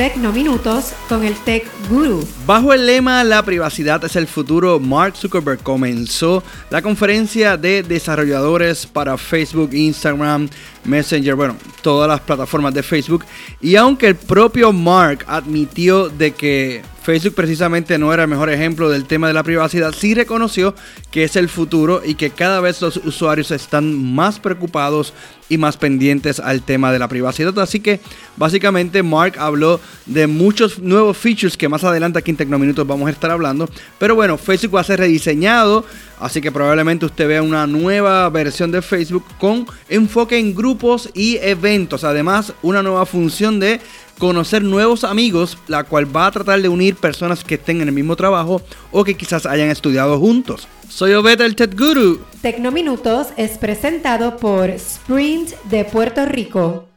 Tecnominutos con el Tech Guru. Bajo el lema La privacidad es el futuro, Mark Zuckerberg comenzó la conferencia de desarrolladores para Facebook, Instagram, Messenger, bueno, todas las plataformas de Facebook. Y aunque el propio Mark admitió de que Facebook precisamente no era el mejor ejemplo del tema de la privacidad, sí reconoció que es el futuro y que cada vez los usuarios están más preocupados y más pendientes al tema de la privacidad. Así que básicamente Mark habló de muchos nuevos features que más adelante aquí en Tecnominutos vamos a estar hablando. Pero bueno, Facebook va a ser rediseñado, así que probablemente usted vea una nueva versión de Facebook con enfoque en grupos y eventos. Además, una nueva función de conocer nuevos amigos, la cual va a tratar de unir personas que estén en el mismo trabajo o que quizás hayan estudiado juntos. Soy Obed el Ted Guru. Tecnominutos es presentado por Sprint de Puerto Rico.